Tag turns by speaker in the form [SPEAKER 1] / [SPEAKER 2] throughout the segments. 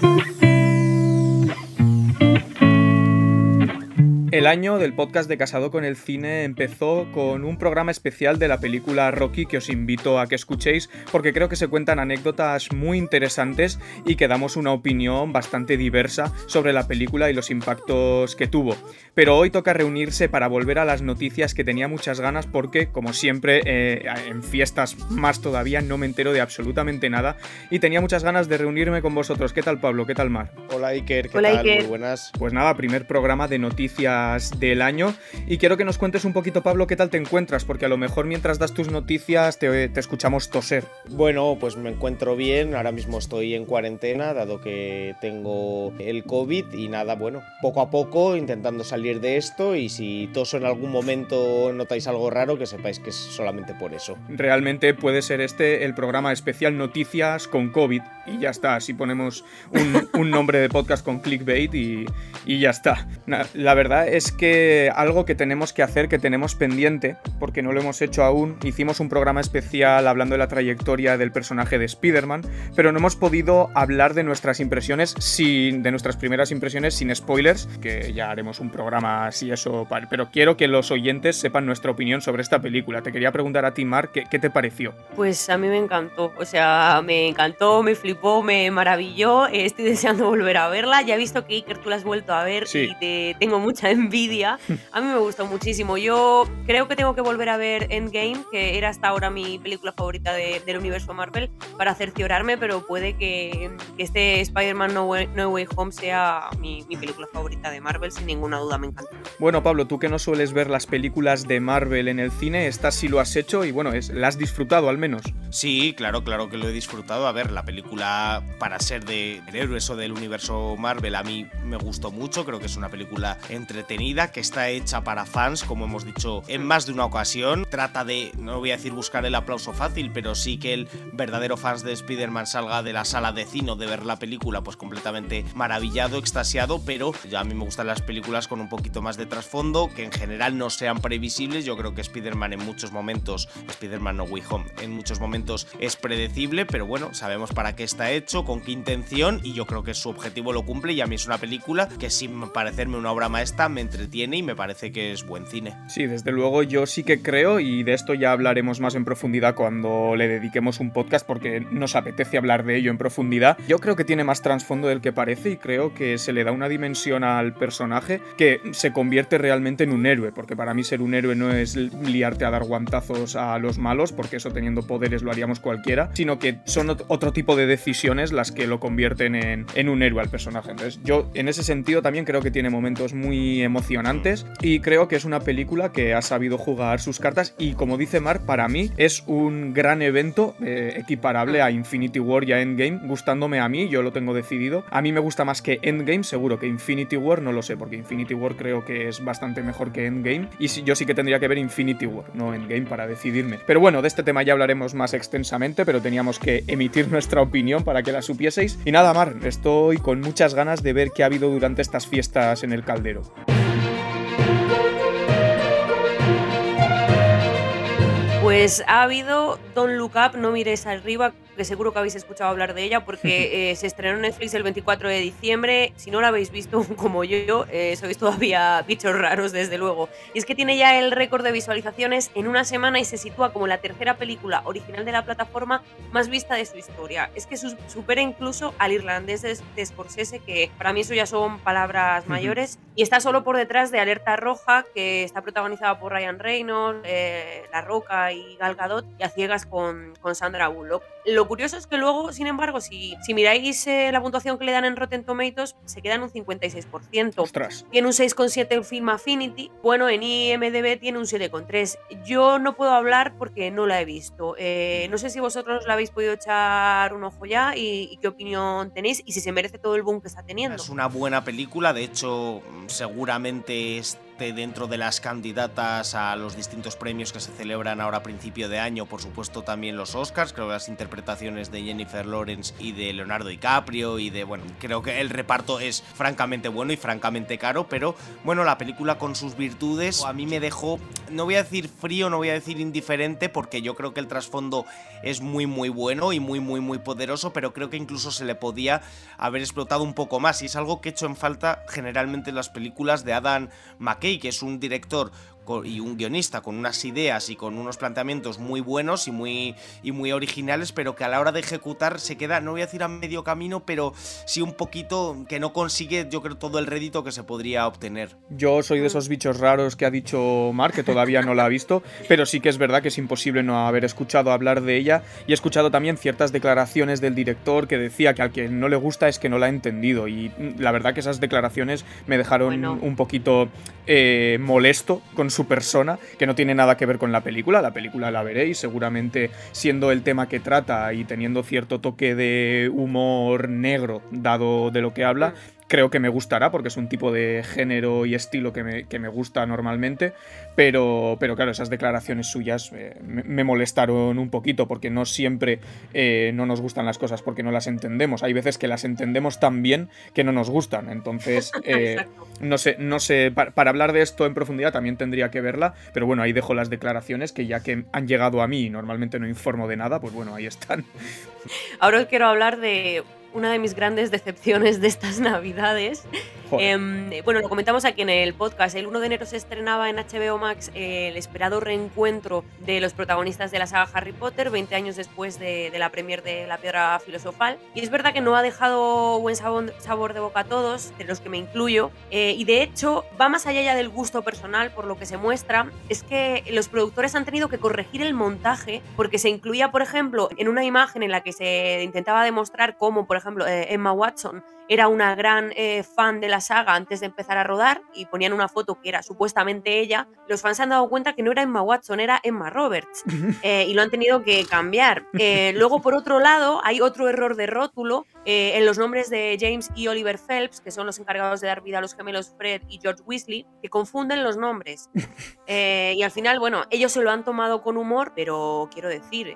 [SPEAKER 1] Thank you. El año del podcast de Casado con el Cine empezó con un programa especial de la película Rocky que os invito a que escuchéis porque creo que se cuentan anécdotas muy interesantes y que damos una opinión bastante diversa sobre la película y los impactos que tuvo. Pero hoy toca reunirse para volver a las noticias que tenía muchas ganas porque, como siempre, eh, en fiestas más todavía no me entero de absolutamente nada y tenía muchas ganas de reunirme con vosotros. ¿Qué tal Pablo? ¿Qué tal Mar?
[SPEAKER 2] Hola Iker, ¿qué
[SPEAKER 3] Hola,
[SPEAKER 2] tal?
[SPEAKER 3] Iker.
[SPEAKER 2] Muy buenas.
[SPEAKER 1] Pues nada, primer programa de noticias del año y quiero que nos cuentes un poquito Pablo qué tal te encuentras porque a lo mejor mientras das tus noticias te, te escuchamos toser.
[SPEAKER 2] Bueno, pues me encuentro bien. Ahora mismo estoy en cuarentena, dado que tengo el COVID y nada, bueno, poco a poco intentando salir de esto y si toso en algún momento notáis algo raro, que sepáis que es solamente por eso.
[SPEAKER 1] Realmente puede ser este el programa especial noticias con COVID y ya está, así ponemos un, un nombre de podcast con clickbait y, y ya está. La verdad es que algo que tenemos que hacer, que tenemos pendiente, porque no lo hemos hecho aún, hicimos un programa especial hablando de la trayectoria del personaje de Spider-Man, pero no hemos podido hablar de nuestras impresiones sin, de nuestras primeras impresiones sin spoilers, que ya haremos un programa así eso, pero quiero que los oyentes sepan nuestra opinión sobre esta película. Te quería preguntar a ti, Mark, ¿qué, qué te pareció?
[SPEAKER 3] Pues a mí me encantó, o sea, me encantó, me flipó, me maravilló, eh, estoy deseando volver a verla, ya he visto que Iker tú la has vuelto a ver
[SPEAKER 1] Sí.
[SPEAKER 3] y te tengo mucha envidia, a mí me gustó muchísimo, yo creo que tengo que volver a ver Endgame, que era hasta ahora mi película favorita de- del universo Marvel, para cerciorarme, pero puede que, que este Spider-Man no Way, No Way Home sea mi, mi película favorita de Marvel, sin ninguna duda, me encanta.
[SPEAKER 1] Bueno, Pablo, tú que no sueles ver las películas de Marvel en el cine, esta sí lo has hecho y bueno, es, la has disfrutado al menos.
[SPEAKER 4] Sí, claro, claro que lo he disfrutado. A ver, la película para ser de héroes o del universo Marvel a mí me gustó mucho. Creo que es una película entretenida que está hecha para fans, como hemos dicho en más de una ocasión. Trata de, no voy a decir buscar el aplauso fácil, pero sí que el verdadero fans de Spider-Man salga de la sala de cine de ver la película pues completamente maravillado, extasiado, pero ya a mí me gustan las películas con un poquito más de trasfondo, que en general no sean previsibles. Yo creo que Spider-Man en muchos momentos, Spider-Man No Way Home, en muchos momentos es predecible, pero bueno, sabemos para qué está hecho, con qué intención, y yo creo que su objetivo lo cumple. Y a mí es una película que, sin parecerme una obra maestra, me entretiene y me parece que es buen cine.
[SPEAKER 1] Sí, desde luego yo sí que creo y de esto ya hablaremos más en profundidad cuando le dediquemos un podcast porque nos apetece hablar de ello en profundidad. Yo creo que tiene más trasfondo del que parece y creo que se le da una dimensión al personaje que se convierte realmente en un héroe, porque para mí ser un héroe no es liarte a dar guantazos a los malos, porque eso teniendo poderes lo haríamos cualquiera, sino que son ot- otro tipo de decisiones las que lo convierten en, en un héroe al personaje. Entonces yo en ese sentido también creo que tiene momentos muy emocionantes y creo que es una película que ha sabido jugar sus cartas y como dice Mark, para mí es un gran evento eh, equiparable a Infinity War y a Endgame, gustándome a mí, yo lo tengo decidido. A mí me gusta más que Endgame, seguro que Infinity War no lo sé, porque Infinity War creo que es bastante mejor que Endgame y yo sí que tendría que ver Infinity War, no Endgame para decidirme. Pero bueno, de este tema ya hablaremos más extensamente, pero teníamos que emitir nuestra opinión para que la supieseis. Y nada, Mar, estoy con muchas ganas de ver qué ha habido durante estas fiestas en el caldero.
[SPEAKER 3] Pues ha habido Don't Look Up, no mires arriba, que seguro que habéis escuchado hablar de ella porque eh, se estrenó en Netflix el 24 de diciembre. Si no la habéis visto como yo, eh, sois todavía bichos raros, desde luego. Y es que tiene ya el récord de visualizaciones en una semana y se sitúa como la tercera película original de la plataforma más vista de su historia. Es que su- supera incluso al irlandés de, Scorsese, que para mí eso ya son palabras mayores, y está solo por detrás de Alerta Roja, que está protagonizada por Ryan Reynolds, eh, La Roca y Gal Gadot, y a ciegas con, con Sandra Bullock. Lo curioso es que luego, sin embargo, si, si miráis eh, la puntuación que le dan en Rotten Tomatoes, se queda en un 56%.
[SPEAKER 1] Ostras.
[SPEAKER 3] Tiene un 6,7 en Film Affinity. Bueno, en IMDB tiene un 7,3. Yo no puedo hablar porque no la he visto. Eh, no sé si vosotros la habéis podido echar un ojo ya y, y qué opinión tenéis y si se merece todo el boom que está teniendo.
[SPEAKER 4] Es una buena película, de hecho, mm, seguramente es dentro de las candidatas a los distintos premios que se celebran ahora a principio de año, por supuesto también los Oscars, creo que las interpretaciones de Jennifer Lawrence y de Leonardo DiCaprio y de, bueno, creo que el reparto es francamente bueno y francamente caro, pero bueno, la película con sus virtudes a mí me dejó, no voy a decir frío, no voy a decir indiferente, porque yo creo que el trasfondo es muy muy bueno y muy muy muy poderoso, pero creo que incluso se le podía haber explotado un poco más y es algo que he hecho en falta generalmente en las películas de Adam McKay, que es un director y un guionista con unas ideas y con unos planteamientos muy buenos y muy, y muy originales, pero que a la hora de ejecutar se queda, no voy a decir a medio camino, pero sí un poquito que no consigue, yo creo, todo el rédito que se podría obtener.
[SPEAKER 1] Yo soy de esos bichos raros que ha dicho Mark, que todavía no la ha visto, pero sí que es verdad que es imposible no haber escuchado hablar de ella y he escuchado también ciertas declaraciones del director que decía que al que no le gusta es que no la ha entendido y la verdad que esas declaraciones me dejaron un poquito eh, molesto con su persona, que no tiene nada que ver con la película. La película la veréis, seguramente siendo el tema que trata y teniendo cierto toque de humor negro, dado de lo que habla, creo que me gustará porque es un tipo de género y estilo que me, gusta normalmente, pero, pero claro, esas declaraciones suyas eh, me, molestaron un poquito porque no siempre eh, no nos gustan las cosas porque no las entendemos. Hay veces que las entendemos tan bien que no nos gustan. Entonces, eh, no sé, no sé, para, para, hablar de esto en profundidad también tendría que verla, pero bueno, ahí dejo las declaraciones que ya que han llegado a mí y normalmente no informo de nada, pues bueno, ahí están.
[SPEAKER 3] Ahora os quiero hablar de una de mis grandes decepciones de estas navidades. Em, bueno, lo comentamos aquí en el podcast. El 1 de enero se estrenaba en HBO Max el esperado reencuentro de los protagonistas de la saga Harry Potter, 20 años después de, la premier de La Piedra Filosofal. Y es verdad que no ha dejado buen sabor, de boca a todos, de los que me incluyo. Eh, y de hecho, va más allá ya del gusto personal, por lo que se muestra, es que los productores han tenido que corregir el montaje porque se incluía, por ejemplo, en una imagen en la que se intentaba demostrar cómo, por ejemplo, eh, Emma Watson era una gran eh, fan de la saga antes de empezar a rodar y ponían una foto que era supuestamente ella, los fans se han dado cuenta que no era Emma Watson, era Emma Roberts eh, y lo han tenido que cambiar. luego, por otro lado, hay otro error de rótulo en los nombres de James y Oliver Phelps, que son los encargados de dar vida a los gemelos Fred y George Weasley, que confunden los nombres. y al final, bueno, ellos se lo han tomado con humor, pero quiero decir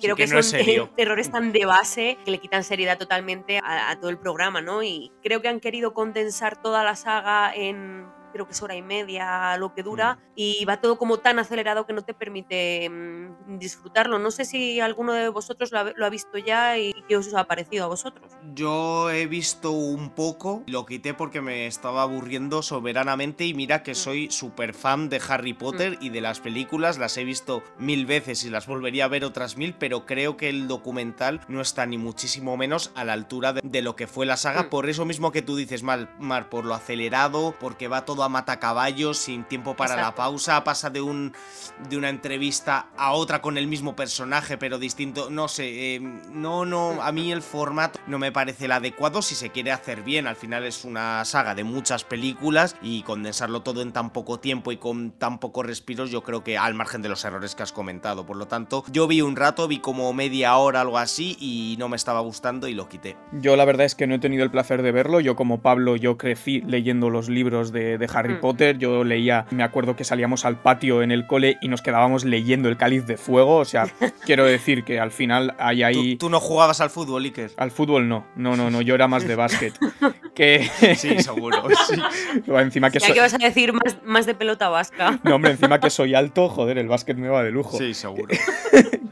[SPEAKER 3] Creo que, son errores tan de base que le quitan seriedad totalmente a, a todo el programa, ¿no? Y creo que han querido condensar toda la saga en creo que es hora y media lo que dura, mm. y va todo como tan acelerado que no te permite mm, disfrutarlo. No sé si alguno de vosotros lo ha, visto ya y qué os ha parecido a vosotros.
[SPEAKER 4] Yo he visto un poco, lo quité porque me estaba aburriendo soberanamente y mira que mm. soy súper fan de Harry Potter y de las películas, las he visto mil veces y las volvería a ver otras mil, pero creo que el documental no está ni muchísimo menos a la altura de, lo que fue la saga, por eso mismo que tú dices, Mar, Mar, por lo acelerado, porque va todo mata caballos sin tiempo para la pausa, pasa de, un, de una entrevista a otra con el mismo personaje pero distinto, no sé, eh, no, no, a mí el formato no me parece el adecuado si se quiere hacer bien, al final es una saga de muchas películas y condensarlo todo en tan poco tiempo y con tan pocos respiros yo creo que al margen de los errores que has comentado, por lo tanto yo vi un rato, vi como media hora algo así y no me estaba gustando y lo quité.
[SPEAKER 1] Yo la verdad es que no he tenido el placer de verlo, yo como Pablo yo crecí leyendo los libros de, de Harry mm. Potter. Yo leía, me acuerdo que salíamos al patio en el cole y nos quedábamos leyendo el cáliz de fuego. O sea, quiero decir que al final hay ahí.
[SPEAKER 4] ¿Tú, no jugabas al fútbol, Iker?
[SPEAKER 1] Al fútbol no. No, no, no. Yo era más de básquet.
[SPEAKER 4] que... Sí, seguro. Sí.
[SPEAKER 3] encima que ¿Qué vas a decir más, más de pelota vasca?
[SPEAKER 1] No, hombre, encima que soy alto, joder, el básquet me va de lujo.
[SPEAKER 4] Sí, seguro.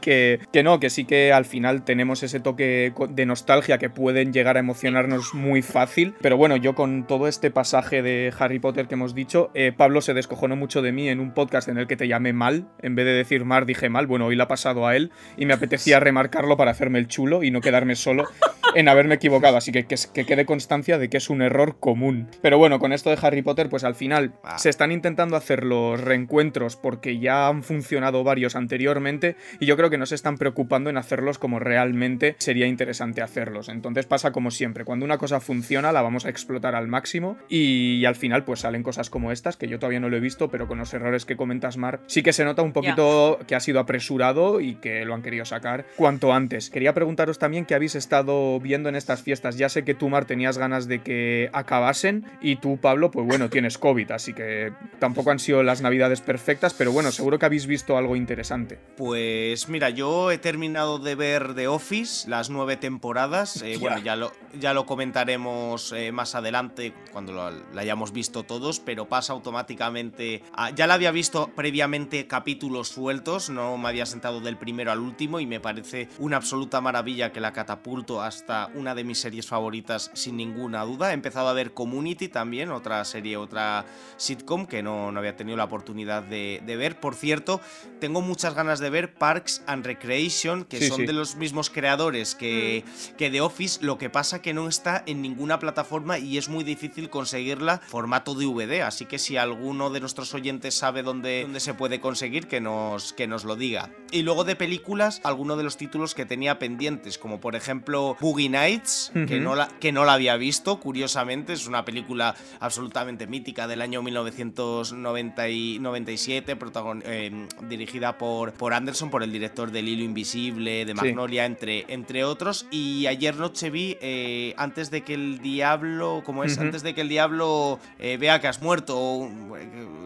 [SPEAKER 1] que, que no, que sí que al final tenemos ese toque de nostalgia que pueden llegar a emocionarnos muy fácil. Pero bueno, yo con todo este pasaje de Harry Potter que hemos dicho, eh, Pablo se descojonó mucho de mí en un podcast en el que te llamé mal. En vez de decir Mar, dije mal. Bueno, hoy la ha pasado a él y me apetecía remarcarlo para hacerme el chulo y no quedarme solo en haberme equivocado. Así que, que, quede constancia de que es un error común. Pero bueno, con esto de Harry Potter, pues al final ah. se están intentando hacer los reencuentros porque ya han funcionado varios anteriormente y yo creo que no se están preocupando en hacerlos como realmente sería interesante hacerlos. Entonces pasa como siempre. Cuando una cosa funciona, la vamos a explotar al máximo y al final pues salen cosas como estas, que yo todavía no lo he visto, pero con los errores que comentas, Mar, sí que se nota un poquito que ha sido apresurado y que lo han querido sacar cuanto antes. Quería preguntaros también qué habéis estado viendo en estas fiestas. Ya sé que tú, Mar, tenías ganas de que acabasen. Y tú, Pablo, pues bueno, tienes COVID, así que tampoco han sido las navidades perfectas, pero bueno, seguro que habéis visto algo interesante.
[SPEAKER 4] Pues mira, yo he terminado de ver The Office, las nueve temporadas. Eh, bueno, ya lo, ya lo comentaremos eh, más adelante cuando lo, hayamos visto todos, pero pasa automáticamente. ya la había visto previamente capítulos sueltos, no me había sentado del primero al último y me parece una absoluta maravilla que la catapulto hasta una de mis series favoritas sin ninguna duda. He empezado a ver Community también, otra serie, otra sitcom que no, no había tenido la oportunidad de, ver. Por cierto, tengo muchas ganas de ver Parks and Recreation, que son de los mismos creadores que, mm. que The Office, lo que pasa que no está en ninguna plataforma y es muy difícil conseguirla formato DVD, así que si alguno de nuestros oyentes sabe dónde, dónde se puede conseguir, que nos, que nos lo diga. Y luego de películas, algunos de los títulos que tenía pendientes, como por ejemplo Boogie Nights, que, no la, que no la había visto, curiosamente, es una película absolutamente mítica del año 1997, eh, dirigida por, por Anderson, por el director del Hilo Invisible, de Magnolia, entre, entre otros. Y ayer noche vi, eh, antes de que el diablo, ¿cómo es? Antes de que el diablo eh, vea que has muerto,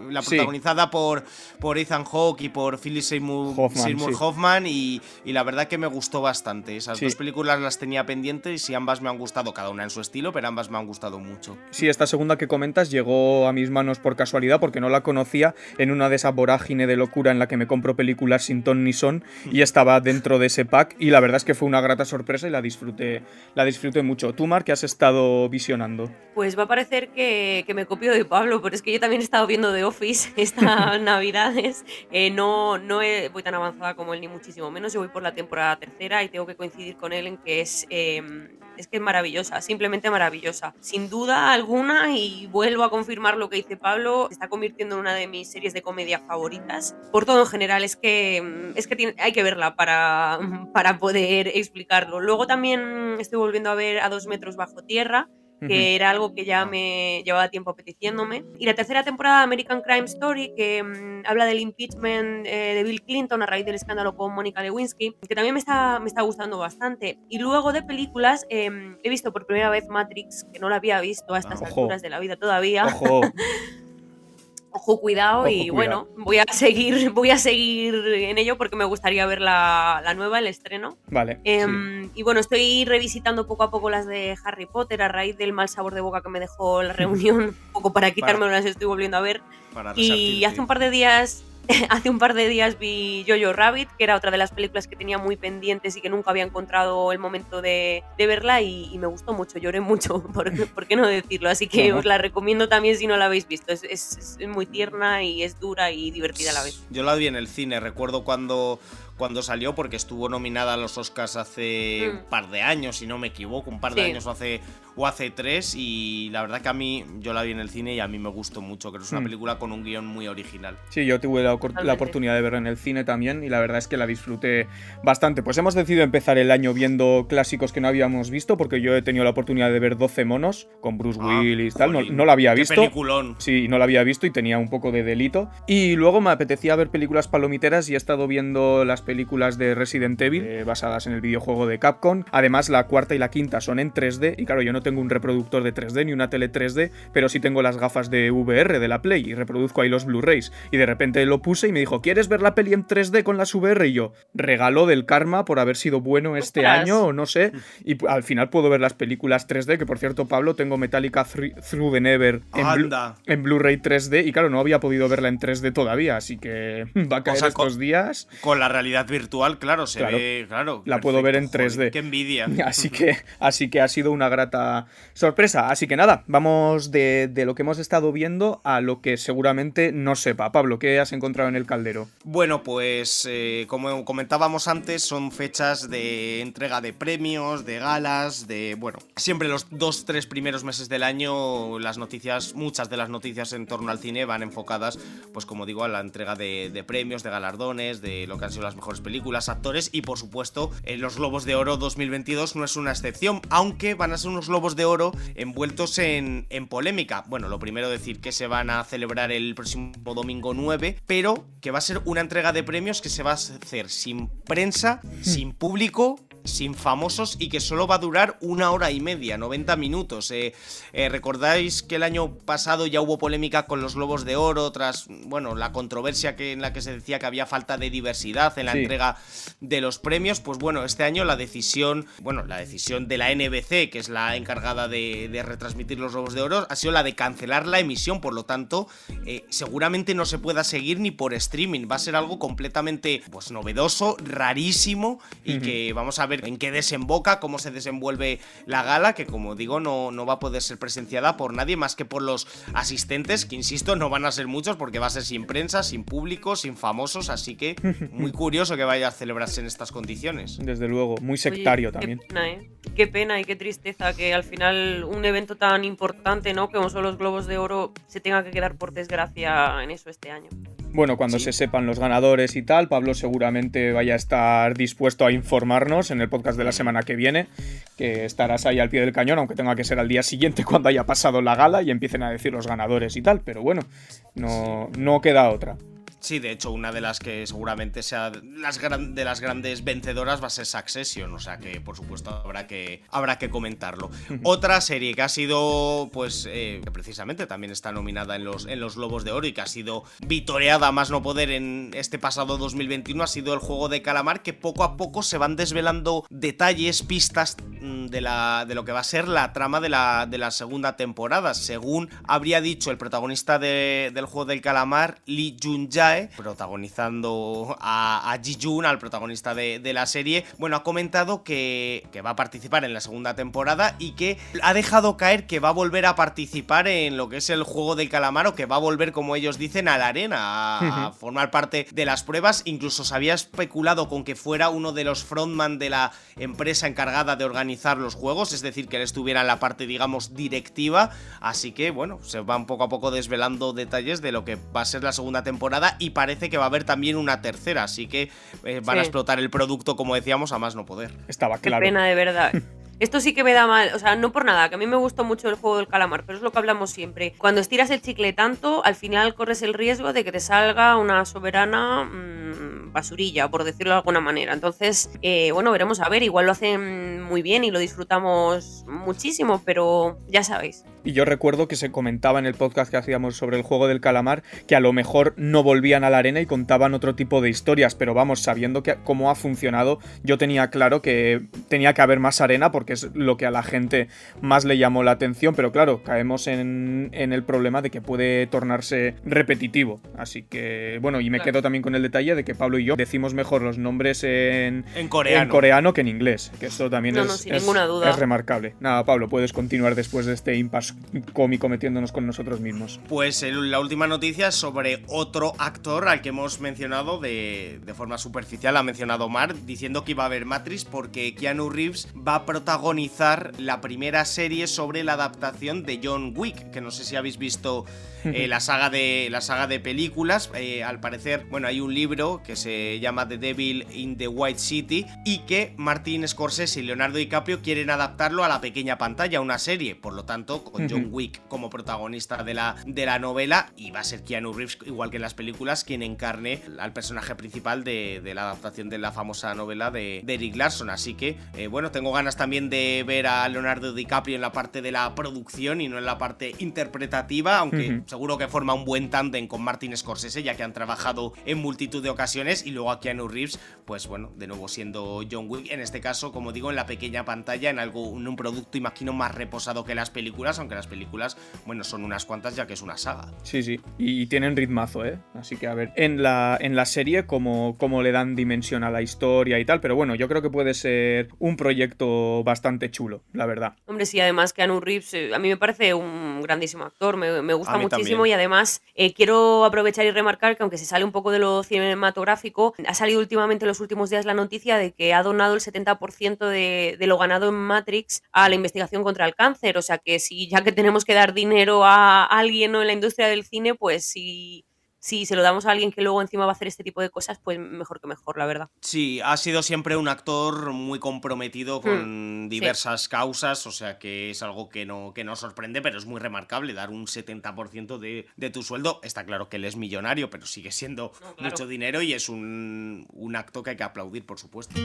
[SPEAKER 4] la protagonizada por, por Ethan Hawke y por Philip Seymour Hoffman, y, la verdad que me gustó bastante. Esas dos películas las tenía pendientes y ambas me han gustado, cada una en su estilo, pero ambas me han gustado mucho.
[SPEAKER 1] Sí, esta segunda que comentas llegó a mis manos por casualidad porque no la conocía en una de esa vorágine de locura en la que me compro películas sin ton ni son y estaba dentro de ese pack y la verdad es que fue una grata sorpresa y la disfruté, la disfruté mucho. ¿Tú, Mar, qué has estado visionando?
[SPEAKER 3] Pues va a parecer que, me copio de Pablo, pero es que yo también he estado viendo The Office estas navidades. Eh, no, no voy tan avanzada como él, ni muchísimo menos. Yo voy por la temporada tercera y tengo que coincidir con él en que es, em, es que es maravillosa, simplemente maravillosa. Sin duda alguna, y vuelvo a confirmar lo que dice Pablo, está convirtiendo en una de mis series de comedia favoritas. Por todo en general, es que, em, es que hay que verla para, para poder explicarlo. Luego también estoy volviendo a ver A dos metros bajo tierra, que era algo que ya me llevaba tiempo apeteciéndome. Y la tercera temporada de American Crime Story, que mm, habla del impeachment eh, de Bill Clinton a raíz del escándalo con Mónica Lewinsky, que también me está, me está gustando bastante. Y luego de películas, em, he visto por primera vez Matrix, que no la había visto a estas alturas de la vida todavía.
[SPEAKER 1] Ojo.
[SPEAKER 3] Ojo, cuidado y bueno, voy a seguir, voy a seguir en ello porque me gustaría ver la, nueva, el estreno.
[SPEAKER 1] Vale.
[SPEAKER 3] Em, y bueno, estoy revisitando poco a poco las de Harry Potter a raíz del mal sabor de boca que me dejó la reunión, un poco para quitarme las estoy volviendo a ver. y hace un par de días hace un par de días vi Jojo Rabbit, que era otra de las películas que tenía muy pendientes y que nunca había encontrado el momento de, verla y, me gustó mucho, lloré mucho, por, por qué no decirlo. Así que os la recomiendo también si no la habéis visto. Es, es, muy tierna y es dura y divertida a la vez.
[SPEAKER 4] Yo la vi en el cine, recuerdo cuando cuando salió, porque estuvo nominada a los Oscars hace mm. un par de años, si no me equivoco, un par de años o hace, o hace tres, y la verdad que a mí, yo la vi en el cine y a mí me gustó mucho, creo que es una mm. película con un guion muy original.
[SPEAKER 1] Sí, yo tuve la, oportunidad de verla en el cine también, y la verdad es que la disfruté bastante. Pues hemos decidido empezar el año viendo clásicos que no habíamos visto, porque yo he tenido la oportunidad de ver 12 monos con Bruce ah, Willis y tal, no, no, la había visto.
[SPEAKER 4] peliculón.
[SPEAKER 1] Sí, no la había visto y tenía un poco de delito. Y luego me apetecía ver películas palomiteras y he estado viendo las películas de Resident Evil, eh, basadas en el videojuego de Capcom. Además, la cuarta y la quinta son en 3D. Y claro, yo no tengo un reproductor de 3D ni una tele 3D, pero sí tengo las gafas de VR de la Play y reproduzco ahí los Blu-rays. Y de repente lo puse y me dijo, ¿quieres ver la peli en 3D con las VR? Y yo, regalo del karma por haber sido bueno este año o no sé. Y al final puedo ver las películas 3D, que por cierto, Pablo, tengo Metallica Through the Never en, Blu-ray 3D. Y claro, no había podido verla en 3D todavía, así que va a caer estos días.
[SPEAKER 4] Con la realidad virtual claro, se ve, claro.
[SPEAKER 1] La puedo ver en 3D.
[SPEAKER 4] qué envidia.
[SPEAKER 1] Así que, así que ha sido una grata sorpresa. Así que nada, vamos de, lo que hemos estado viendo a lo que seguramente no sepa. Pablo, ¿qué has encontrado en el caldero?
[SPEAKER 4] Bueno, pues eh, como comentábamos antes, son fechas de entrega de premios, de galas, de. Bueno, siempre los dos, tres primeros meses del año, las noticias, muchas de las noticias en torno al cine van enfocadas, pues como digo, a la entrega de, de premios, de galardones, de lo que han sido las mejores películas las actores y por supuesto en eh, los Globos de Oro 2022 no es una excepción, aunque van a ser unos Globos de Oro envueltos en, en polémica. Bueno, lo primero decir que se van a celebrar el próximo domingo 9, pero que va a ser una entrega de premios que se va a hacer sin prensa, hmm. sin público sin famosos y que solo va a durar una hora y media, 90 minutos. Eh, eh, ¿Recordáis que el año pasado ya hubo polémica con los Globos de Oro tras, bueno, la controversia que, en la que se decía que había falta de diversidad en la entrega de los premios? Pues bueno, este año la decisión, bueno, la decisión de la NBC, que es la encargada de, retransmitir los Globos de Oro, ha sido la de cancelar la emisión, por lo tanto, eh, seguramente no se pueda seguir ni por streaming, va a ser algo completamente, pues, novedoso, rarísimo y que vamos a ver en qué desemboca, cómo se desenvuelve la gala, que como digo, no, no va a poder ser presenciada por nadie más que por los asistentes, que insisto, no van a ser muchos porque va a ser sin prensa, sin público, sin famosos, así que muy curioso que vaya a celebrarse en estas condiciones.
[SPEAKER 1] Desde luego, muy sectario también.
[SPEAKER 3] Qué pena, ¿eh? Qué pena y qué tristeza que al final un evento tan importante, ¿no? Como son los Globos de Oro, se tenga que quedar por desgracia en eso este año.
[SPEAKER 1] Bueno, cuando se sepan los ganadores y tal, Pablo seguramente vaya a estar dispuesto a informarnos en el podcast de la semana que viene, que estarás ahí al pie del cañón, aunque tenga que ser al día siguiente cuando haya pasado la gala y empiecen a decir los ganadores y tal, pero bueno, no, no queda otra.
[SPEAKER 4] Sí, de hecho, una de las que seguramente sea las de las grandes vencedoras va a ser Succession, o sea que por supuesto habrá que, habrá que comentarlo. Otra serie que ha sido, pues, eh, que precisamente también está nominada en los, en los Globos de Oro y que ha sido vitoreada más no poder en este pasado 2021 ha sido el juego de calamar, que poco a poco se van desvelando detalles, pistas mm, de, la, de lo que va a ser la trama de la, de la segunda temporada. Según habría dicho el protagonista del juego del calamar, Lee Protagonizando a, a Ji-Jun, al protagonista de, la serie, bueno, ha comentado que, va a participar en la segunda temporada y que ha dejado caer que va a volver a participar en lo que es el juego del calamar o que va a volver, como ellos dicen, a la arena, a, formar parte de las pruebas. Incluso se había especulado con que fuera uno de los frontman de la empresa encargada de organizar los juegos, es decir, que él estuviera en la parte, digamos, directiva. Así que, bueno, se van poco a poco desvelando detalles de lo que va a ser la segunda temporada y parece que va a haber también una tercera, así que eh, van a explotar el producto, como decíamos, a más no poder.
[SPEAKER 1] Estaba claro.
[SPEAKER 3] Qué pena, de verdad. Esto sí que me da mal, o sea, no por nada, que a mí me gustó mucho el juego del calamar, pero es lo que hablamos siempre. Cuando estiras el chicle tanto, al final corres el riesgo de que te salga una soberana mm, basurilla, por decirlo de alguna manera. Entonces, eh, bueno, veremos a ver, igual lo hacen muy bien y lo disfrutamos muchísimo, pero ya sabéis.
[SPEAKER 1] Y yo recuerdo que se comentaba en el podcast que hacíamos sobre el juego del calamar que a lo mejor no volvían a la arena y contaban otro tipo de historias, pero vamos, sabiendo que, cómo ha funcionado, yo tenía claro que tenía que haber más arena porque que es lo que a la gente más le llamó la atención, pero claro, caemos en, el problema de que puede tornarse repetitivo. Así que, bueno, y me quedo también con el detalle de que Pablo y yo decimos mejor los nombres en,
[SPEAKER 4] en, coreano.
[SPEAKER 1] coreano. que en inglés, que esto también es, es, remarcable. Nada, Pablo, puedes continuar después de este impasse cómico metiéndonos con nosotros mismos.
[SPEAKER 4] Pues la última noticia sobre otro actor al que hemos mencionado de, de forma superficial, ha mencionado Mar, diciendo que iba a haber Matrix porque Keanu Reeves va a protagonizar la primera serie sobre la adaptación de John Wick, que no sé si habéis visto eh, la, saga de, la saga de películas. Eh, al parecer, bueno, hay un libro que se llama The Devil in the White City y que Martin Scorsese y Leonardo DiCaprio quieren adaptarlo a la pequeña pantalla, a una serie. Por lo tanto, con John Wick como protagonista de la, de la novela y va a ser Keanu Reeves, igual que en las películas, quien encarne al personaje principal de, la adaptación de la famosa novela de, Eric Larson. Así que, eh, bueno, tengo ganas también de ver a Leonardo DiCaprio en la parte de la producción y no en la parte interpretativa, aunque seguro que forma un buen tándem con Martin Scorsese, ya que han trabajado en multitud de ocasiones, y luego a Keanu Reeves, pues bueno, de nuevo siendo John Wick, en este caso, como digo, en la pequeña pantalla, en algo, en un producto, imagino, más reposado que las películas, aunque las películas, bueno, son unas cuantas ya que es una saga.
[SPEAKER 1] Sí, sí, y tienen ritmazo, ¿eh? Así que a ver, en la, en la serie, como, como le dan dimensión a la historia y tal, pero bueno, yo creo que puede ser un proyecto bastante chulo, la verdad.
[SPEAKER 3] Hombre, sí, además que Anu Reeves eh, a mí me parece un grandísimo actor, me, gusta muchísimo y además eh, quiero aprovechar y remarcar que aunque se sale un poco de lo cinematográfico, ha salido últimamente en los últimos días la noticia de que ha donado el 70% de, de lo ganado en Matrix a la investigación contra el cáncer, o sea que si ya que tenemos que dar dinero a alguien ¿no? en la industria del cine, pues si si se lo damos a alguien que luego encima va a hacer este tipo de cosas, pues mejor que mejor, la verdad.
[SPEAKER 4] Sí, ha sido siempre un actor muy comprometido hmm, con diversas causas, o sea que es algo que no, que no sorprende, pero es muy remarcable dar un 70% de, de, tu sueldo. Está claro que él es millonario, pero sigue siendo mucho dinero y es un, un acto que hay que aplaudir, por supuesto.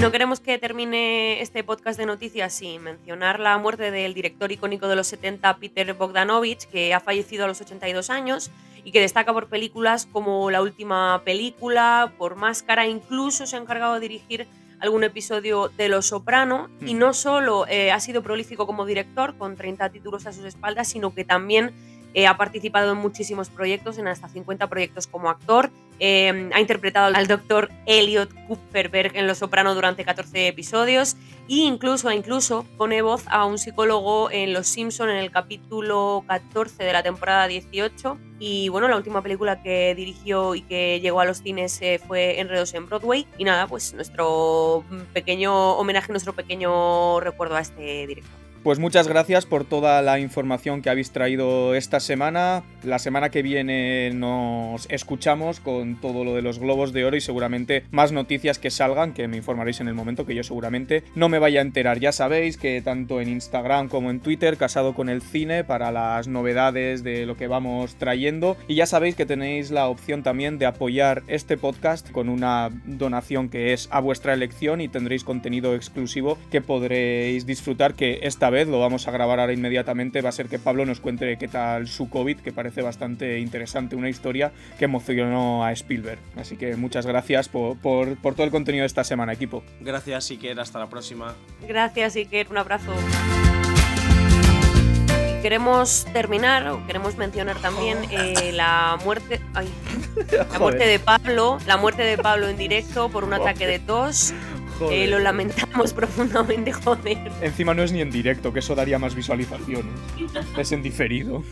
[SPEAKER 3] No queremos que termine este podcast de noticias sin mencionar la muerte del director icónico de los 70, Peter Bogdanovich, que ha fallecido a los 82 años y que destaca por películas como La última película, por Máscara, incluso se ha encargado de dirigir algún episodio de Los Soprano y no solo eh, ha sido prolífico como director con 30 títulos a sus espaldas, sino que también eh, ha participado en muchísimos proyectos, en hasta 50 proyectos como actor. Eh, ha interpretado al doctor Elliot Kupferberg en Los Soprano durante 14 episodios e incluso, incluso pone voz a un psicólogo en Los Simpson en el capítulo 14 de la temporada 18. Y bueno, la última película que dirigió y que llegó a los cines eh, fue Enredos en Broadway. Y nada, pues nuestro pequeño homenaje, nuestro pequeño recuerdo a este director.
[SPEAKER 1] Pues muchas gracias por toda la información que habéis traído esta semana. La semana que viene nos escuchamos con todo lo de los globos de oro y seguramente más noticias que salgan, que me informaréis en el momento que yo seguramente no me vaya a enterar. Ya sabéis que tanto en Instagram como en Twitter, casado con el cine para las novedades de lo que vamos trayendo. Y ya sabéis que tenéis la opción también de apoyar este podcast con una donación que es a vuestra elección y tendréis contenido exclusivo que podréis disfrutar que esta vez lo vamos a grabar ahora inmediatamente. Va a ser que Pablo nos cuente qué tal su COVID, que parece bastante interesante, una historia que emocionó a Spielberg. Así que muchas gracias por, por, por todo el contenido de esta semana, equipo.
[SPEAKER 4] Gracias, Iker. Hasta la próxima.
[SPEAKER 3] Gracias, Iker. Un abrazo queremos terminar, o queremos mencionar también eh, la muerte. Ay, la muerte de Pablo. La muerte de Pablo en directo por un ataque de tos. Eh, lo lamentamos profundamente, joder.
[SPEAKER 1] Encima no es ni en directo, que eso daría más visualizaciones. es en diferido.